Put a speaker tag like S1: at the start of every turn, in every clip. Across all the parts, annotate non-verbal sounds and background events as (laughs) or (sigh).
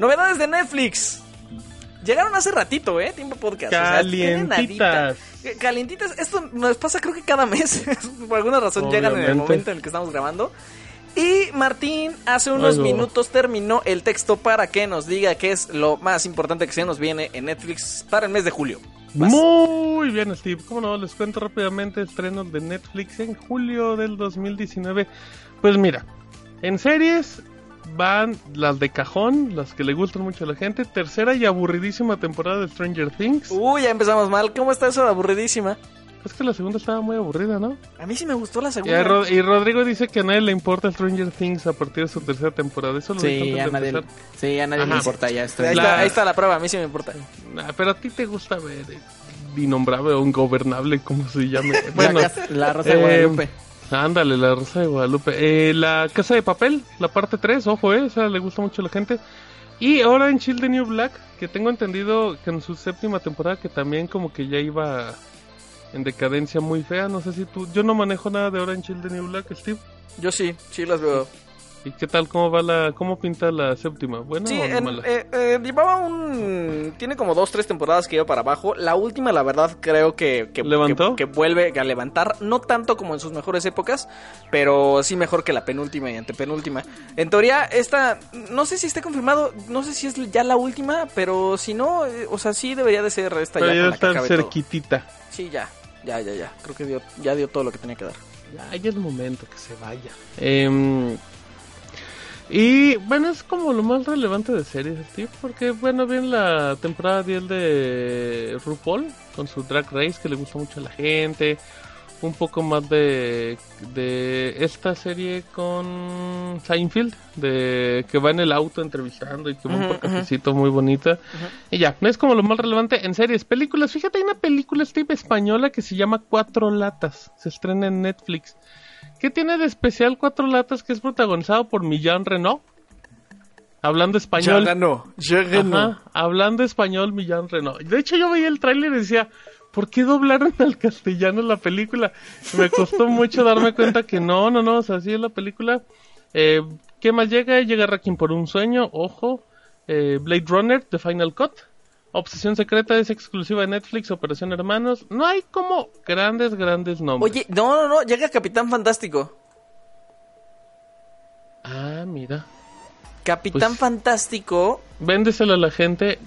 S1: Novedades de Netflix. Llegaron hace ratito, ¿eh? Tiempo podcast.
S2: Calientitas.
S1: O sea, Calientitas. Esto nos pasa creo que cada mes. (laughs) Por alguna razón llegan en el momento en el que estamos grabando. Y Martín hace unos minutos terminó el texto para que nos diga qué es lo más importante que se nos viene en Netflix para el mes de julio. Vas.
S2: Muy bien, Steve. ¿Cómo no? Les cuento rápidamente estrenos de Netflix en julio del 2019. Pues mira, en series van las de cajón, las que le gustan mucho a la gente. Tercera y aburridísima temporada de Stranger Things.
S1: Uy, ya empezamos mal. ¿Cómo está eso de aburridísima?
S2: Es que la segunda estaba muy aburrida, ¿no?
S1: A mí sí me gustó la
S2: Y,
S1: segunda.
S2: Ro- y Rodrigo dice que a nadie le importa Stranger Things a partir de su tercera temporada. Eso lo dijo
S3: Sí, a nadie,
S2: empezar.
S3: sí, a nadie le importa ya. Estoy
S1: ahí,
S2: La-
S1: está, ahí está la prueba, a mí sí me importa.
S2: Nah, pero a ti te gusta ver eh, innombrable o ingobernable, como se llame. (laughs)
S3: Bueno, la, la Rosa de
S2: eh,
S3: Guadalupe.
S2: Ándale, la Rosa de Guadalupe. Eh, la Casa de Papel, la parte 3, ojo, eh, le gusta mucho a la gente. Y ahora en Chill the New Black, que tengo entendido que en su séptima temporada que también como que ya iba en decadencia muy fea. No sé si tú... Yo no manejo nada de ahora en Chill the New Black, Steve.
S1: Yo sí, sí las veo.
S2: ¿Y qué tal? ¿Cómo va la... ¿Cómo pinta la séptima? ¿Buena
S1: Sí,
S2: o
S1: en-
S2: mala?
S1: eh, eh, llevaba un... Tiene como dos, tres temporadas que iba para abajo. La última, la verdad, creo que... que
S2: ¿Levantó?
S1: Que, que vuelve a levantar. No tanto como en sus mejores épocas, pero sí mejor que la penúltima y antepenúltima. En teoría, esta... No sé si esté confirmado, no sé si es ya la última, pero si no, eh, o sea, sí debería de ser esta
S2: Pero
S1: ya
S2: ya está
S1: todo.
S2: cerquitita.
S1: Sí, ya. Ya, ya, ya. Creo que dio, ya dio todo lo que tenía que dar.
S2: Ya, ya es el momento que se vaya. Em, y bueno, es como lo más relevante de series, Steve, porque bueno, viene la temporada 10 de RuPaul con su Drag Race que le gusta mucho a la gente. Un poco más de, de esta serie con Seinfeld, de que va en el auto entrevistando y que va
S1: ujú.
S2: cafecito muy bonita. Y ya, es como lo más relevante en series, películas. Fíjate, hay una película Steve española que se llama Cuatro Latas. Se estrena en Netflix. ¿Qué tiene de especial Cuatro Latas que es protagonizado por Millán Renault? Hablando español.
S1: ganó. Ya
S2: Ajá, hablando español Millán Renault. De hecho, yo veía el tráiler y decía, ¿por qué doblaron al castellano la película? Me costó mucho darme cuenta que no, no, no, o sea, así es la película. Eh, ¿Qué más llega? Llega Racking por un sueño, ojo. Eh, Blade Runner, The Final Cut. Obsesión Secreta es exclusiva de Netflix, Operación Hermanos. No hay como grandes, grandes nombres.
S1: Oye, no, no, no, llega Capitán Fantástico.
S2: Ah, mira.
S1: Capitán
S2: Pues-
S1: Fantástico.
S2: Véndeselo a la gente.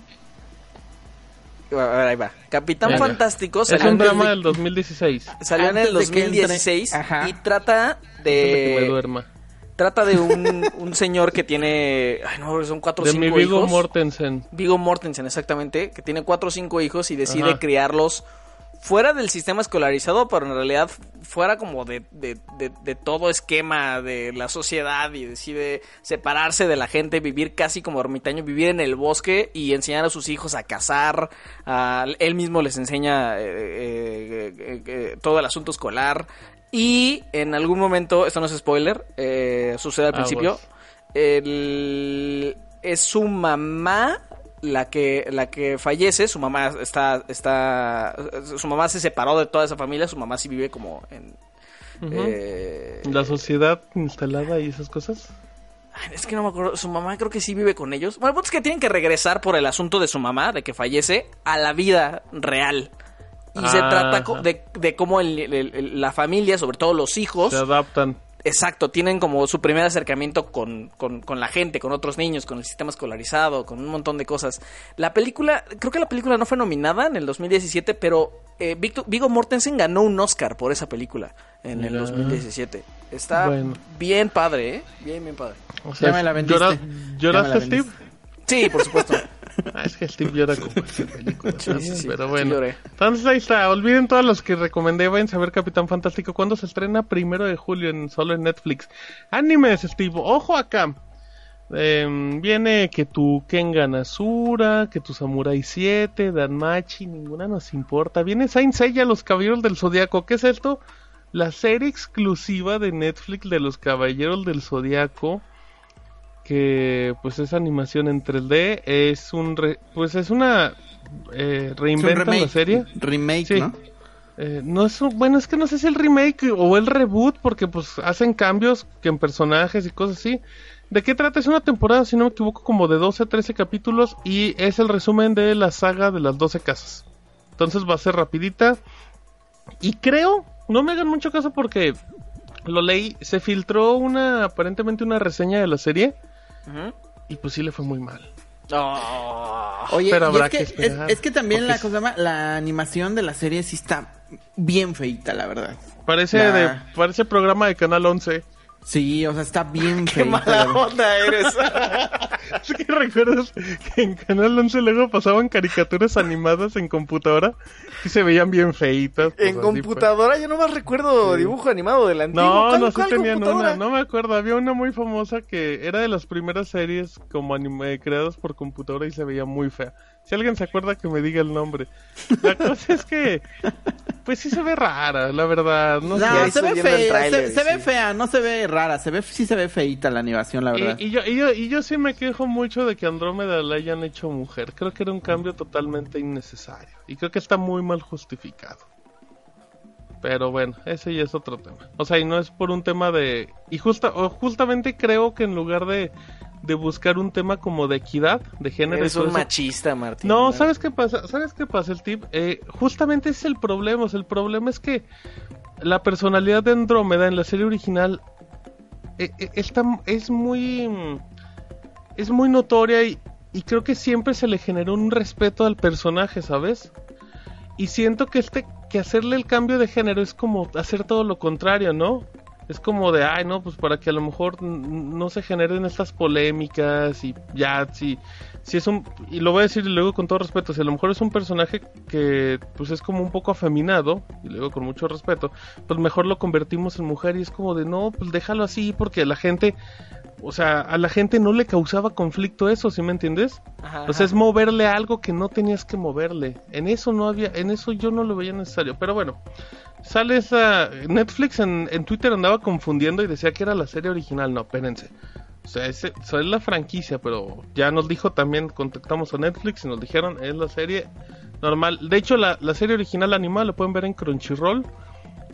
S1: A ver, ahí va. Capitán
S2: Venga.
S1: Fantástico
S2: Es
S1: salió,
S2: un
S1: en el,
S2: drama del 2016.
S1: salió en el
S3: Antes de que entre-
S1: 2016
S3: Ajá.
S1: y trata
S2: Antes de que me
S1: de
S2: duerma.
S1: Trata de un, un señor que tiene, ay no, son cuatro o cinco
S2: mi Vigo
S1: hijos.
S2: Mortensen.
S1: Viggo Mortensen, exactamente, que tiene cuatro o cinco hijos y decide
S2: Ajá.
S1: criarlos fuera del sistema escolarizado, pero en realidad fuera como de, de, de- de todo esquema de la sociedad y decide separarse de la gente, vivir casi como ermitaño, vivir en el bosque y enseñar a sus hijos a cazar. a- él mismo les enseña eh, eh, eh, eh, todo el asunto escolar. Y en algún momento, esto no es spoiler, eh, sucede al
S2: Aguas.
S1: principio, el- es su mamá la que la que fallece su mamá está está su mamá se separó de toda esa familia su mamá sí vive como en eh,
S2: La sociedad instalada y esas cosas.
S1: es que no me acuerdo su mamá creo que sí vive con ellos bueno el punto es que tienen que regresar por el asunto de su mamá de que fallece a la vida real y se
S2: Ajá.
S1: trata de, de cómo el- el- el- la familia sobre todo los hijos
S2: Se adaptan.
S1: Exacto, tienen como su primer acercamiento con, con, con la gente, con otros niños, con el sistema escolarizado, con un montón de cosas. La película, creo que la película no fue nominada en el 2017, pero eh, Victor- Viggo Mortensen ganó un Oscar por esa película en el
S2: Mira.
S1: 2017. Está
S2: Bueno.
S1: bien padre, ¿eh? Bien, bien padre.
S2: O sea,
S3: Ya me la vendiste.
S2: ¿llora-
S3: Ya me
S2: ¿Lloraste, Steve?
S1: Sí, por supuesto. (laughs)
S2: Ah, es que Steve llora con cualquier película.
S1: Sí,
S2: también,
S1: sí, sí,
S2: pero bueno. Entonces ahí está. Olviden todos los que recomendé. Vayan a ver Capitán Fantástico. cuando se estrena? Primero de julio en solo en Netflix. Animes, Steve. Ojo acá. Em, viene que tu Kengan Asura, que tu Samurai 7, Danmachi, ninguna nos importa. Viene Saint Seiya, Los Caballeros del Zodiaco. ¿Qué es esto? La serie exclusiva de Netflix de Los Caballeros del Zodiaco. Que pues es animación en 3D. Es un pues es una eh, reinventa la serie.
S3: Remake, ¿no?
S2: Eh, no es bueno, es que no sé si el remake o el reboot, porque pues hacen cambios que en personajes y cosas así. ¿De qué trata? Es una temporada, si no me equivoco, como de 12 a 13 capítulos y es el resumen de la saga de las 12 casas. Entonces va a ser rapidita. Y creo, no me hagan mucho caso porque lo leí, se filtró una, aparentemente una reseña de la serie y pues sí le fue muy mal.
S3: Oye, es, que, es, que también la cosa la animación de la serie sí está bien feita, la verdad.
S2: Parece de parece programa de Canal 11.
S3: Sí, o sea, está bien
S1: Qué mala onda eres. (laughs)
S2: es que recuerdas que en Canal 11 luego pasaban caricaturas animadas en computadora y se veían bien feitas.
S1: Pues, en computadora yo no más recuerdo dibujo animado de la antigua. No,
S2: no, sí tenían una, no me acuerdo. Había una muy famosa que era de las primeras series como anime creadas por computadora y se veía muy fea. Si alguien se acuerda que me diga el nombre. La cosa es que, pues sí se ve rara, la verdad. No,
S3: se, ve fea, se, ve fea, no se ve rara, se ve, sí se ve feita la animación, la verdad.
S2: Y, yo, y, yo, y yo sí me quejo mucho de que Andrómeda la hayan hecho mujer. Creo que era un cambio totalmente innecesario. Y creo que está muy mal justificado. Pero bueno, ese ya es otro tema. O sea, y no es por un tema de... Y justa, justamente creo que en lugar de de buscar un tema como de equidad de género.
S1: Es un machista, Martín.
S2: No, ¿sabes qué pasa? ¿Sabes qué pasa el tip? Eh, justamente es el problema. el problema es que la personalidad de Andrómeda en la serie original eh, eh, está, es muy. Es muy notoria y, y creo que siempre se le generó un respeto al personaje, ¿sabes? Y siento que este que hacerle el cambio de género es como hacer todo lo contrario, ¿no? Es como de, ay, no, pues para que a lo mejor no se generen estas polémicas y ya, si, si es un, y lo voy a decir luego con todo respeto, si a lo mejor es un personaje que pues es como un poco afeminado, y luego con mucho respeto, pues mejor lo convertimos en mujer y es como de, no, pues déjalo así porque la gente, o sea, a la gente no le causaba conflicto eso, ¿sí me entiendes? O sea, es moverle algo que no tenías que moverle. En eso no había, en eso yo no lo veía necesario, pero bueno sale esa... Netflix en, Twitter andaba confundiendo y decía que era la serie original. No, espérense. O sea, es, es la franquicia, pero ya nos dijo también, contactamos a Netflix y nos dijeron, es la serie normal. De hecho, la, la serie original animal lo pueden ver en Crunchyroll.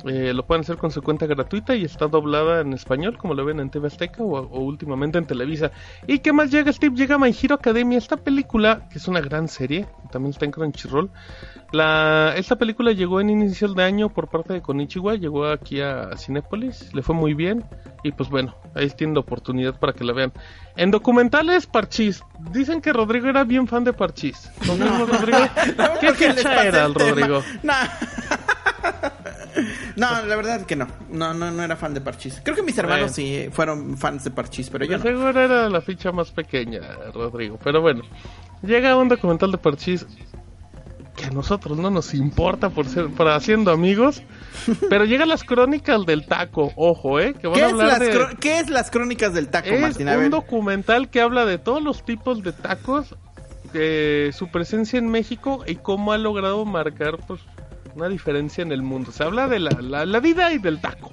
S2: Eh, lo pueden hacer con su cuenta gratuita y está doblada en español, como lo ven en TV Azteca o, últimamente en Televisa. ¿Y qué más llega, Steve? Llega My Hero Academia, esta película, que es una gran serie, también está en Crunchyroll. La, esta película llegó en inicial de año por parte de Konichiwa, llegó aquí a Cinépolis, le fue muy bien y pues bueno, ahí tienen oportunidad para que la vean. En documentales, Parchís. Dicen que Rodrigo era bien fan de Parchís. Rodrigo? (laughs) ¿Qué fecha era el Rodrigo? (laughs)
S3: No, la verdad es que no. No, no, no era fan de Parchís. Creo que mis hermanos sí fueron fans de Parchís, pero yo no.
S2: Seguro era la ficha más pequeña, Rodrigo. Pero bueno, llega un documental de Parchís que a nosotros no nos importa por ser para haciendo amigos, pero llegan las crónicas del taco, ojo, eh,
S3: que van ¿Qué, a hablar es las ¿Qué es las crónicas del taco,
S2: es un documental que habla de todos los tipos de tacos, de su presencia en México y cómo ha logrado marcar pues una diferencia en el mundo. Se habla de la, la, vida y del taco.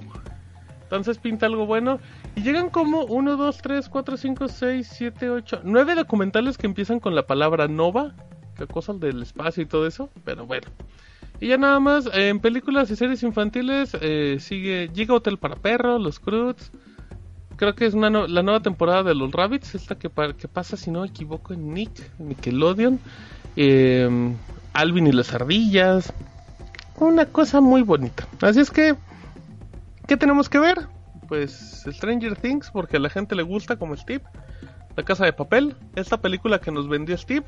S2: Entonces pinta algo bueno. Y llegan como 1, 2, 3, 4, 5, 6, 7, 8, 9 documentales que empiezan con la palabra Nova. Que cosas del espacio y todo eso. Pero bueno. Y ya nada más, en películas y series infantiles eh, sigue Llega Hotel para Perros, Los Cruz. Creo que es una la nueva temporada de Los Rabbits, esta que, que pasa, si no me equivoco, en Nick, Nickelodeon. Eh, Alvin y las ardillas una cosa muy bonita. Así es que, ¿qué tenemos que ver? Pues Stranger Things, porque a la gente le gusta como Steve. La Casa de Papel, esta película que nos vendió Steve.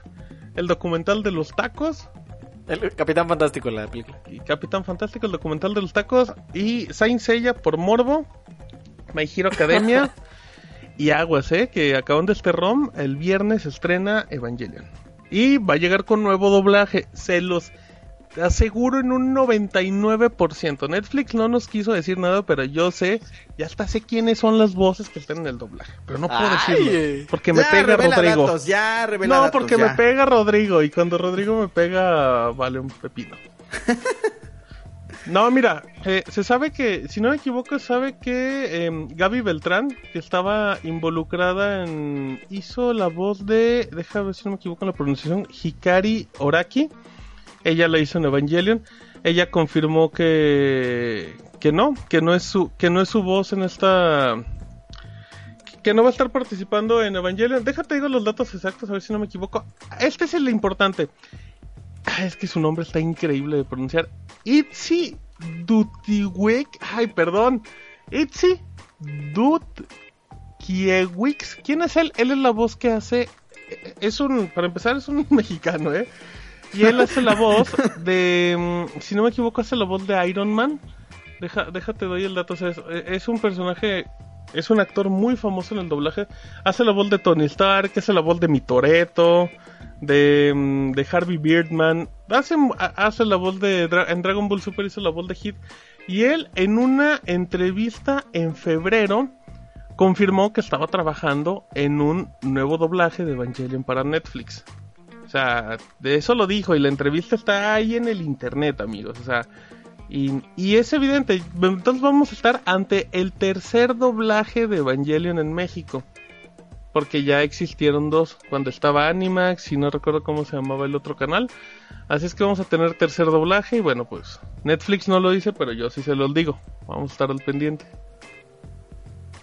S2: El documental de los tacos.
S1: El Capitán Fantástico, la película.
S2: Y Capitán Fantástico, el documental de los tacos. Y Saint Seiya por Morbo. My Hero Academia. (laughs) y Aguas, ¿eh? Que acaban de este ROM. El viernes estrena Evangelion. Y va a llegar con nuevo doblaje. Se los aseguro en un 99%. Netflix no nos quiso decir nada, pero yo sé, ya hasta sé quiénes son las voces que están en el doblaje. Pero no puedo decirlo, porque me pega Rodrigo.
S3: ya
S2: no, porque me pega Rodrigo, y cuando Rodrigo me pega, vale un pepino. (laughs) No, mira, eh, se sabe que, si no me equivoco, sabe que eh, Gaby Beltrán, que estaba involucrada en. hizo la voz de. Déjame ver si no me equivoco en la pronunciación. Hikari Oraki. Ella la hizo en Evangelion. Ella confirmó que. que no, que no es su, que no es su voz en esta. Que no va a estar participando en Evangelion. Déjate digo los datos exactos, a ver si no me equivoco. Este es el importante. Ah, es que su nombre está increíble de pronunciar. Itzy Dutiwek. Ay, perdón. Itzy Dutkiewicz. ¿Quién es él? Él es la voz que hace. Es un. Para empezar, es un (laughs) mexicano, ¿eh? Y él hace la voz de. Mm, si no me equivoco, hace la voz de Iron Man. Deja, déjate, doy el dato. es un personaje es un actor muy famoso en el doblaje. Hace la voz de Tony Stark, hace la voz de mi Toreto, de, mm, de Harvey Beardman. Hace, hace la voz de. En Dragon Ball Super hizo la voz de Hit. Y él, en una entrevista en febrero, confirmó que estaba trabajando en un nuevo doblaje de Evangelion para Netflix. O sea, de eso lo dijo y la entrevista está ahí en el internet, amigos. O sea, y, es evidente, entonces vamos a estar ante el tercer doblaje de Evangelion en México. Porque ya existieron dos, cuando estaba Animax y no recuerdo cómo se llamaba el otro canal. Así es que vamos a tener tercer doblaje y bueno, pues Netflix no lo dice, pero yo sí se los digo. Vamos a estar al pendiente.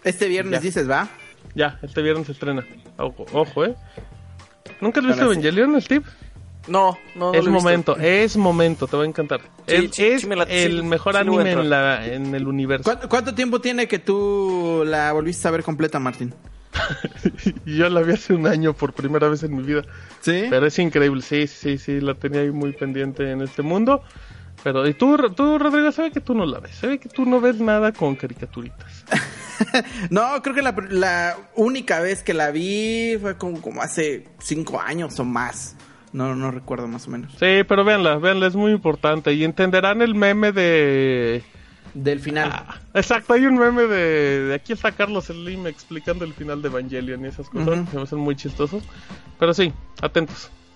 S3: Este viernes dices, ¿va?
S2: Ya, este viernes se estrena. Ojo, ojo ¿eh? ¿Nunca has visto Evangelion, Steve?
S1: No, no,
S2: Es momento, es momento, te va a encantar. es, el mejor anime en, la, en el universo.
S3: ¿Cuánto, tiempo tiene que tú la volviste a ver completa, Martín? (laughs)
S2: Yo la vi hace un año por primera vez en mi vida.
S3: ¿Sí?
S2: Pero es increíble, sí, sí, sí, la tenía ahí muy pendiente en este mundo. Pero, y tú, tú Rodrigo, sabe que tú no la ves, sabe que tú no ves nada con caricaturitas. (laughs) (laughs)
S3: no, creo que la, la, única vez que la vi fue como, como hace cinco años o más. No, no recuerdo más o menos.
S2: Sí, pero véanla, véanla, es muy importante. Y entenderán el meme de...
S3: Del final.
S2: Ah, exacto, hay un meme de, de aquí está Carlos Slim explicando el final de Evangelion y esas cosas. Se me hacen muy chistosos. Pero sí, atentos.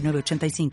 S4: 85